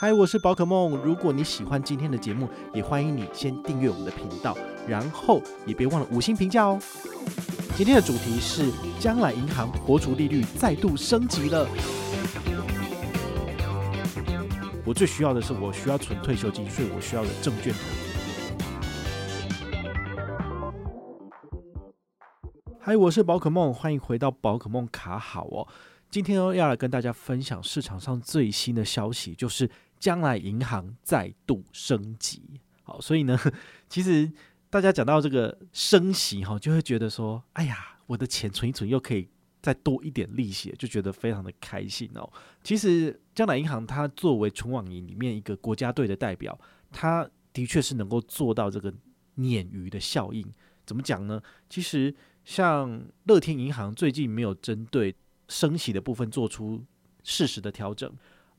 嗨，我是宝可梦。如果你喜欢今天的节目，也欢迎你先订阅我们的频道，然后也别忘了五星评价哦。今天的主题是将来银行活储利率再度升级了。我最需要的是，我需要存退休金，所以我需要的证券投资。嗨，我是宝可梦，欢迎回到宝可梦卡好哦。今天呢，要来跟大家分享市场上最新的消息，就是。将来银行再度升级，好，所以呢，其实大家讲到这个升息哈，就会觉得说，哎呀，我的钱存一存又可以再多一点利息，就觉得非常的开心哦。其实将来银行它作为存网银里面一个国家队的代表，它的确是能够做到这个鲶鱼的效应。怎么讲呢？其实像乐天银行最近没有针对升息的部分做出适时的调整。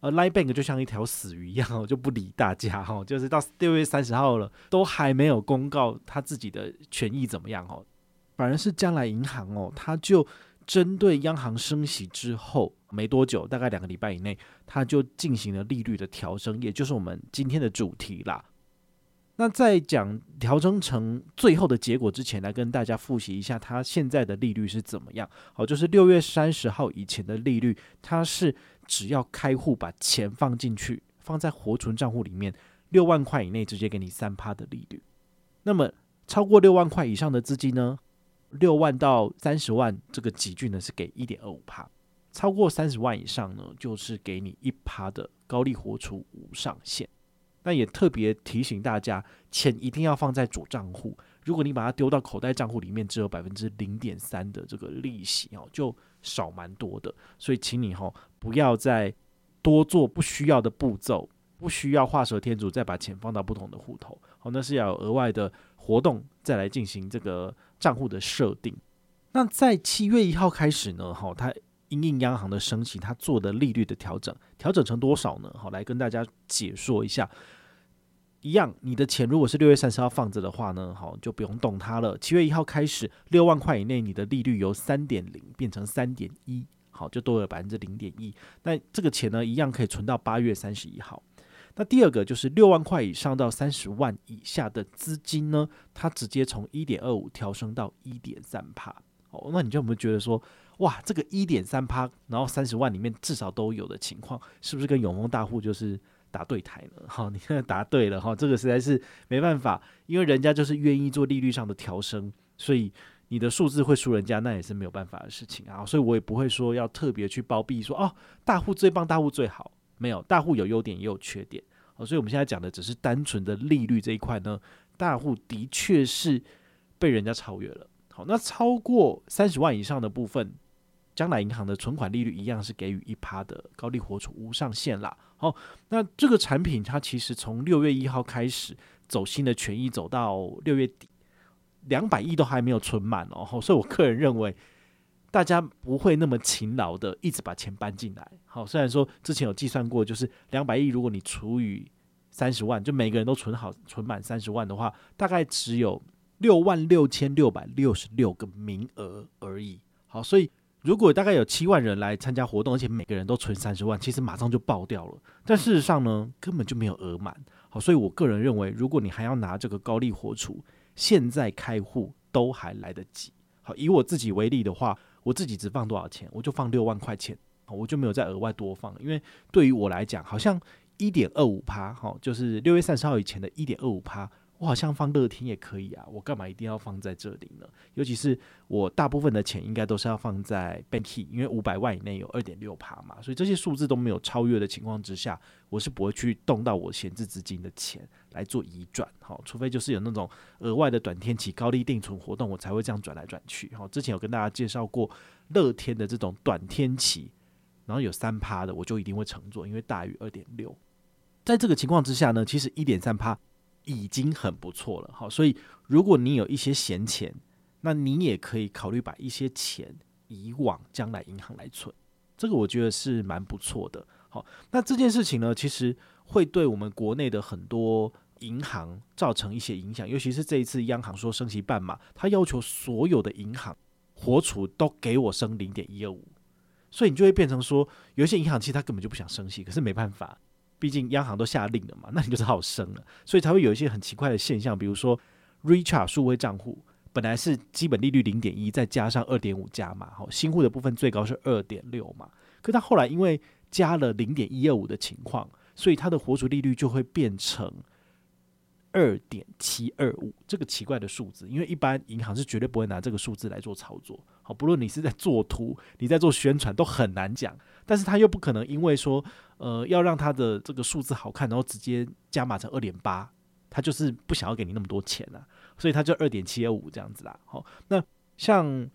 而，Line Bank 就像一条死鱼一样我，就不理大家哈，就是到六月三十号了，都还没有公告他自己的权益怎么样哦。反而是将来银行哦，他就针对央行升息之后没多久，大概两个礼拜以内，他就进行了利率的调升，也就是我们今天的主题啦。那在讲调整成最后的结果之前，来跟大家复习一下，它现在的利率是怎么样？好，就是六月三十号以前的利率，它是。只要开户把钱放进去，放在活存账户里面，六万块以内直接给你三趴的利率。那么超过六万块以上的资金呢？六万到三十万这个级距呢是给一点二五趴，超过三十万以上呢就是给你一趴的高利活储无上限。那也特别提醒大家，钱一定要放在主账户。如果你把它丢到口袋账户里面，只有百分之零点三的这个利息哦，就少蛮多的。所以请你哈。不要再多做不需要的步骤，不需要画蛇添足，再把钱放到不同的户头。好，那是要有额外的活动再来进行这个账户的设定。那在七月一号开始呢，哈，它因应央行的升息，它做的利率的调整，调整成多少呢？好，来跟大家解说一下。一样，你的钱如果是六月三十号放着的话呢，好，就不用动它了。七月一号开始，六万块以内，你的利率由三点零变成三点一。好，就多了百分之零点一。那这个钱呢，一样可以存到八月三十一号。那第二个就是六万块以上到三十万以下的资金呢，它直接从一点二五调升到一点三趴。哦，那你就有没有觉得说，哇，这个一点三趴，然后三十万里面至少都有的情况，是不是跟永丰大户就是打对台了？好，你现在答对了哈，这个实在是没办法，因为人家就是愿意做利率上的调升，所以。你的数字会输人家，那也是没有办法的事情啊，所以我也不会说要特别去包庇说哦，大户最棒，大户最好，没有，大户有优点也有缺点，哦，所以我们现在讲的只是单纯的利率这一块呢，大户的确是被人家超越了。好，那超过三十万以上的部分，将来银行的存款利率一样是给予一趴的高利活储无上限啦。好，那这个产品它其实从六月一号开始走新的权益，走到六月底。两百亿都还没有存满哦，所以我个人认为，大家不会那么勤劳的一直把钱搬进来。好，虽然说之前有计算过，就是两百亿，如果你除以三十万，就每个人都存好存满三十万的话，大概只有六万六千六百六十六个名额而已。好，所以如果大概有七万人来参加活动，而且每个人都存三十万，其实马上就爆掉了。但事实上呢，根本就没有额满。好，所以我个人认为，如果你还要拿这个高利活储，现在开户都还来得及。好，以我自己为例的话，我自己只放多少钱，我就放六万块钱，我就没有再额外多放，因为对于我来讲，好像一点二五趴，哈，就是六月三十号以前的一点二五趴。我好像放乐天也可以啊，我干嘛一定要放在这里呢？尤其是我大部分的钱应该都是要放在 Banky，因为五百万以内有二点六趴嘛，所以这些数字都没有超越的情况之下，我是不会去动到我闲置资金的钱来做移转，好，除非就是有那种额外的短天期高利定存活动，我才会这样转来转去。好，之前有跟大家介绍过乐天的这种短天期，然后有三趴的，我就一定会乘坐，因为大于二点六。在这个情况之下呢，其实一点三趴。已经很不错了，好，所以如果你有一些闲钱，那你也可以考虑把一些钱移往将来银行来存，这个我觉得是蛮不错的。好，那这件事情呢，其实会对我们国内的很多银行造成一些影响，尤其是这一次央行说升息半码，他要求所有的银行活储都给我升零点一二五，所以你就会变成说，有一些银行其实他根本就不想升息，可是没办法。毕竟央行都下令了嘛，那你就只好升了，所以才会有一些很奇怪的现象，比如说 Richard 数位账户本来是基本利率零点一，再加上二点五加码，好，新户的部分最高是二点六嘛，可它后来因为加了零点一二五的情况，所以它的活储利率就会变成二点七二五这个奇怪的数字，因为一般银行是绝对不会拿这个数字来做操作，好，不论你是在做图，你在做宣传都很难讲，但是他又不可能因为说，呃，要让他的这个数字好看，然后直接加码成二点八，他就是不想要给你那么多钱啊，所以他就二点七二五这样子啦，好，那像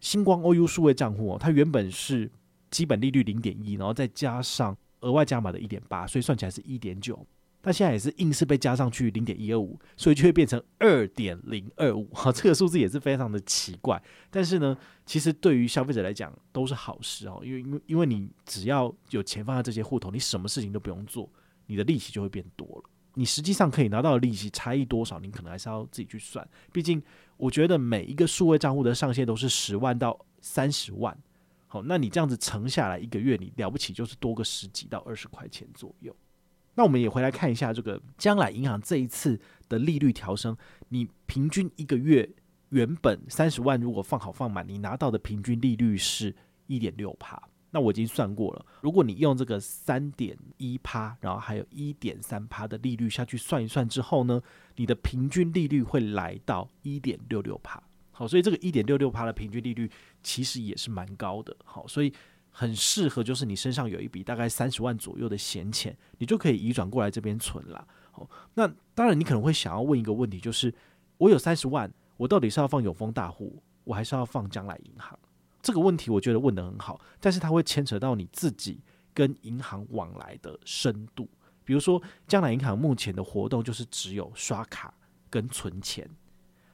星光 OU 数位账户哦，它原本是基本利率零点一，然后再加上额外加码的一点八，所以算起来是一点九。但现在也是硬是被加上去零点一二五，所以就会变成二点零二五。哈，这个数字也是非常的奇怪。但是呢，其实对于消费者来讲都是好事哦，因为因为因为你只要有钱放在这些户头，你什么事情都不用做，你的利息就会变多了。你实际上可以拿到的利息差异多少，你可能还是要自己去算。毕竟我觉得每一个数位账户的上限都是十万到三十万。好，那你这样子乘下来一个月，你了不起就是多个十几到二十块钱左右。那我们也回来看一下这个将来银行这一次的利率调升，你平均一个月原本三十万如果放好放满，你拿到的平均利率是一点六趴。那我已经算过了，如果你用这个三点一趴，然后还有一点三趴的利率下去算一算之后呢，你的平均利率会来到一点六六趴。好，所以这个一点六六趴的平均利率其实也是蛮高的。好，所以。很适合，就是你身上有一笔大概三十万左右的闲钱，你就可以移转过来这边存了。哦，那当然你可能会想要问一个问题，就是我有三十万，我到底是要放永丰大户，我还是要放将来银行？这个问题我觉得问得很好，但是它会牵扯到你自己跟银行往来的深度。比如说，将来银行目前的活动就是只有刷卡跟存钱。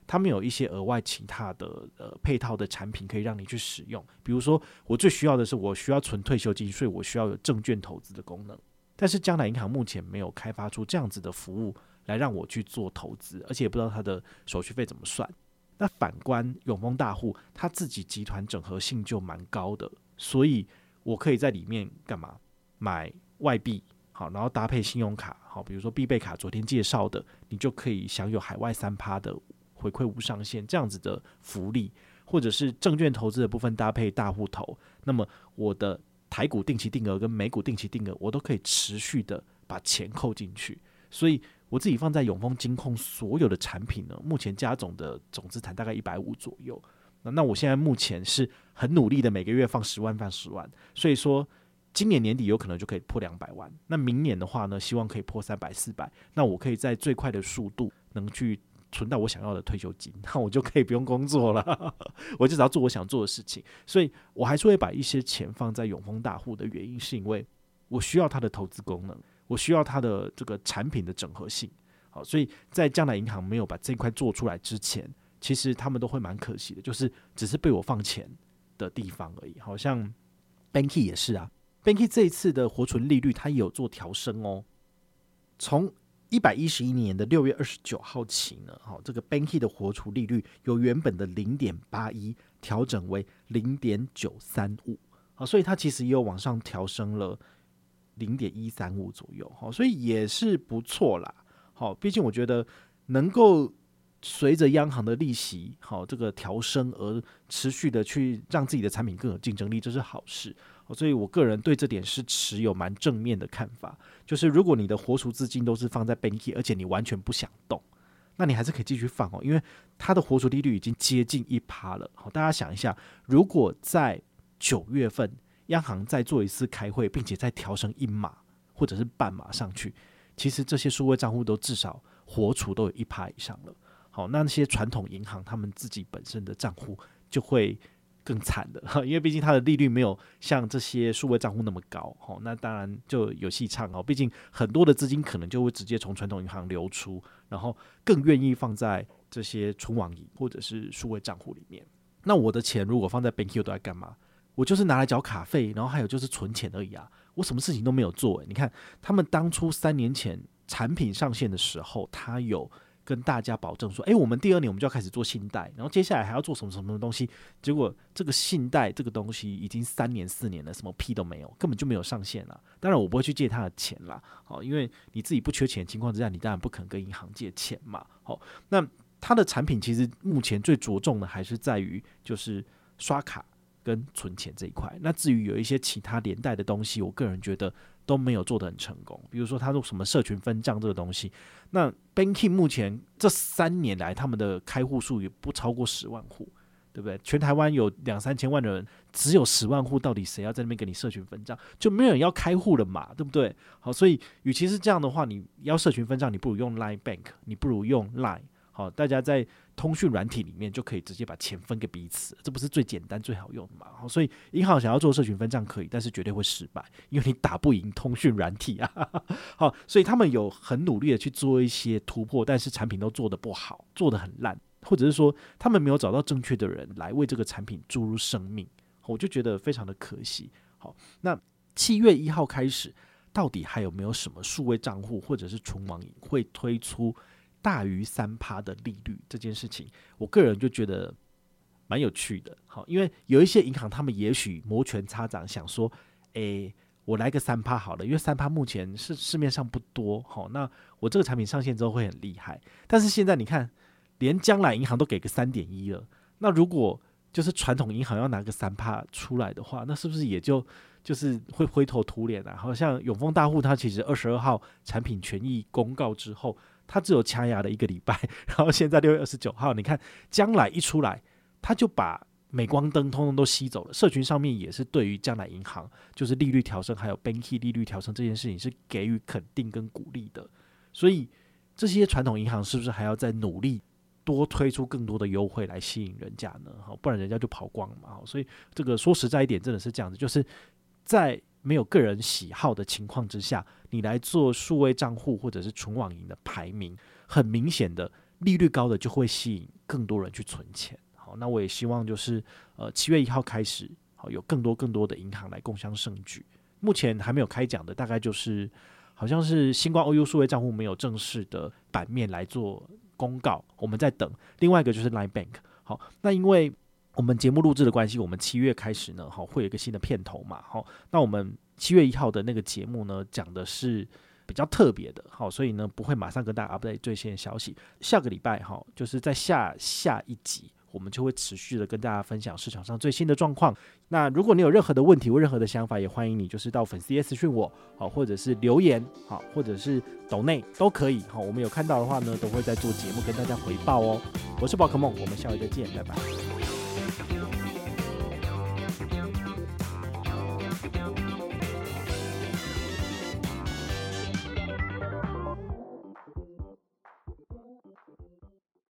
他们有一些额外其他的呃配套的产品可以让你去使用，比如说我最需要的是我需要存退休金，所以我需要有证券投资的功能。但是将来银行目前没有开发出这样子的服务来让我去做投资，而且也不知道它的手续费怎么算。那反观永丰大户，它自己集团整合性就蛮高的，所以我可以在里面干嘛？买外币，好，然后搭配信用卡，好，比如说必备卡，昨天介绍的，你就可以享有海外三趴的。回馈无上限这样子的福利，或者是证券投资的部分搭配大户头，那么我的台股定期定额跟美股定期定额，我都可以持续的把钱扣进去。所以我自己放在永丰金控所有的产品呢，目前加总的总资产大概一百五左右。那那我现在目前是很努力的，每个月放十万放十万，所以说今年年底有可能就可以破两百万。那明年的话呢，希望可以破三百四百。那我可以在最快的速度能去。存到我想要的退休金，那我就可以不用工作了，我就只要做我想做的事情。所以我还是会把一些钱放在永丰大户的原因，是因为我需要它的投资功能，我需要它的这个产品的整合性。好，所以在将来银行没有把这块做出来之前，其实他们都会蛮可惜的，就是只是被我放钱的地方而已。好像 Banky 也是啊，Banky 这一次的活存利率它也有做调升哦，从一百一十一年的六月二十九号起呢，好，这个 Banky 的活储利率由原本的零点八一调整为零点九三五，好，所以它其实也有往上调升了零点一三五左右，好，所以也是不错啦，好，毕竟我觉得能够随着央行的利息好这个调升而持续的去让自己的产品更有竞争力，这是好事。所以，我个人对这点是持有蛮正面的看法。就是如果你的活储资金都是放在 Banky，而且你完全不想动，那你还是可以继续放哦，因为它的活储利率已经接近一趴了。好，大家想一下，如果在九月份央行再做一次开会，并且再调升一码或者是半码上去，其实这些数位账户都至少活储都有一趴以上了。好，那那些传统银行他们自己本身的账户就会。更惨的，因为毕竟它的利率没有像这些数位账户那么高，那当然就有戏唱哦。毕竟很多的资金可能就会直接从传统银行流出，然后更愿意放在这些存网银或者是数位账户里面。那我的钱如果放在 Banky 都在干嘛？我就是拿来缴卡费，然后还有就是存钱而已啊。我什么事情都没有做。你看他们当初三年前产品上线的时候，他有跟大家保证说，诶，我们第二年我们就要开始做信贷，然后接下来还要做什么什么东西，结果这个信贷这个东西已经三年四年了，什么屁都没有，根本就没有上线了。当然我不会去借他的钱啦，好，因为你自己不缺钱的情况之下，你当然不肯跟银行借钱嘛。好，那他的产品其实目前最着重的还是在于就是刷卡跟存钱这一块。那至于有一些其他连带的东西，我个人觉得。都没有做得很成功，比如说他做什么社群分账这个东西，那 Banking 目前这三年来他们的开户数也不超过十万户，对不对？全台湾有两三千万的人，只有十万户，到底谁要在那边给你社群分账？就没有人要开户了嘛，对不对？好，所以与其是这样的话，你要社群分账，你不如用 Line Bank，你不如用 Line。好，大家在通讯软体里面就可以直接把钱分给彼此，这不是最简单最好用的嘛？好，所以银行想要做社群分账可以，但是绝对会失败，因为你打不赢通讯软体啊。好，所以他们有很努力的去做一些突破，但是产品都做得不好，做得很烂，或者是说他们没有找到正确的人来为这个产品注入生命，我就觉得非常的可惜。好，那七月一号开始，到底还有没有什么数位账户或者是存网银会推出？大于三趴的利率这件事情，我个人就觉得蛮有趣的。好，因为有一些银行，他们也许摩拳擦掌，想说，诶、我来个三趴好了，因为三趴目前是市面上不多。好，那我这个产品上线之后会很厉害。但是现在你看，连将来银行都给个三点一了，那如果就是传统银行要拿个三趴出来的话，那是不是也就就是会灰头土脸啊？好像永丰大户，它其实二十二号产品权益公告之后。他只有掐牙的一个礼拜，然后现在六月二十九号，你看将来一出来，他就把镁光灯通通都吸走了。社群上面也是对于将来银行就是利率调升，还有 Banky 利率调升这件事情是给予肯定跟鼓励的。所以这些传统银行是不是还要再努力多推出更多的优惠来吸引人家呢？好，不然人家就跑光了嘛。所以这个说实在一点，真的是这样子，就是在。没有个人喜好的情况之下，你来做数位账户或者是纯网银的排名，很明显的利率高的就会吸引更多人去存钱。好，那我也希望就是呃七月一号开始，好有更多更多的银行来共襄盛举。目前还没有开奖的，大概就是好像是新光 OU 数位账户没有正式的版面来做公告，我们在等。另外一个就是 Line Bank。好，那因为。我们节目录制的关系，我们七月开始呢，好会有一个新的片头嘛，好，那我们七月一号的那个节目呢，讲的是比较特别的，好，所以呢不会马上跟大家 update 最新的消息。下个礼拜哈，就是在下下一集，我们就会持续的跟大家分享市场上最新的状况。那如果你有任何的问题或任何的想法，也欢迎你就是到粉丝页私讯我，好，或者是留言，好，或者是抖内都可以，好，我们有看到的话呢，都会在做节目跟大家回报哦。我是宝可梦，我们下回再见，拜拜。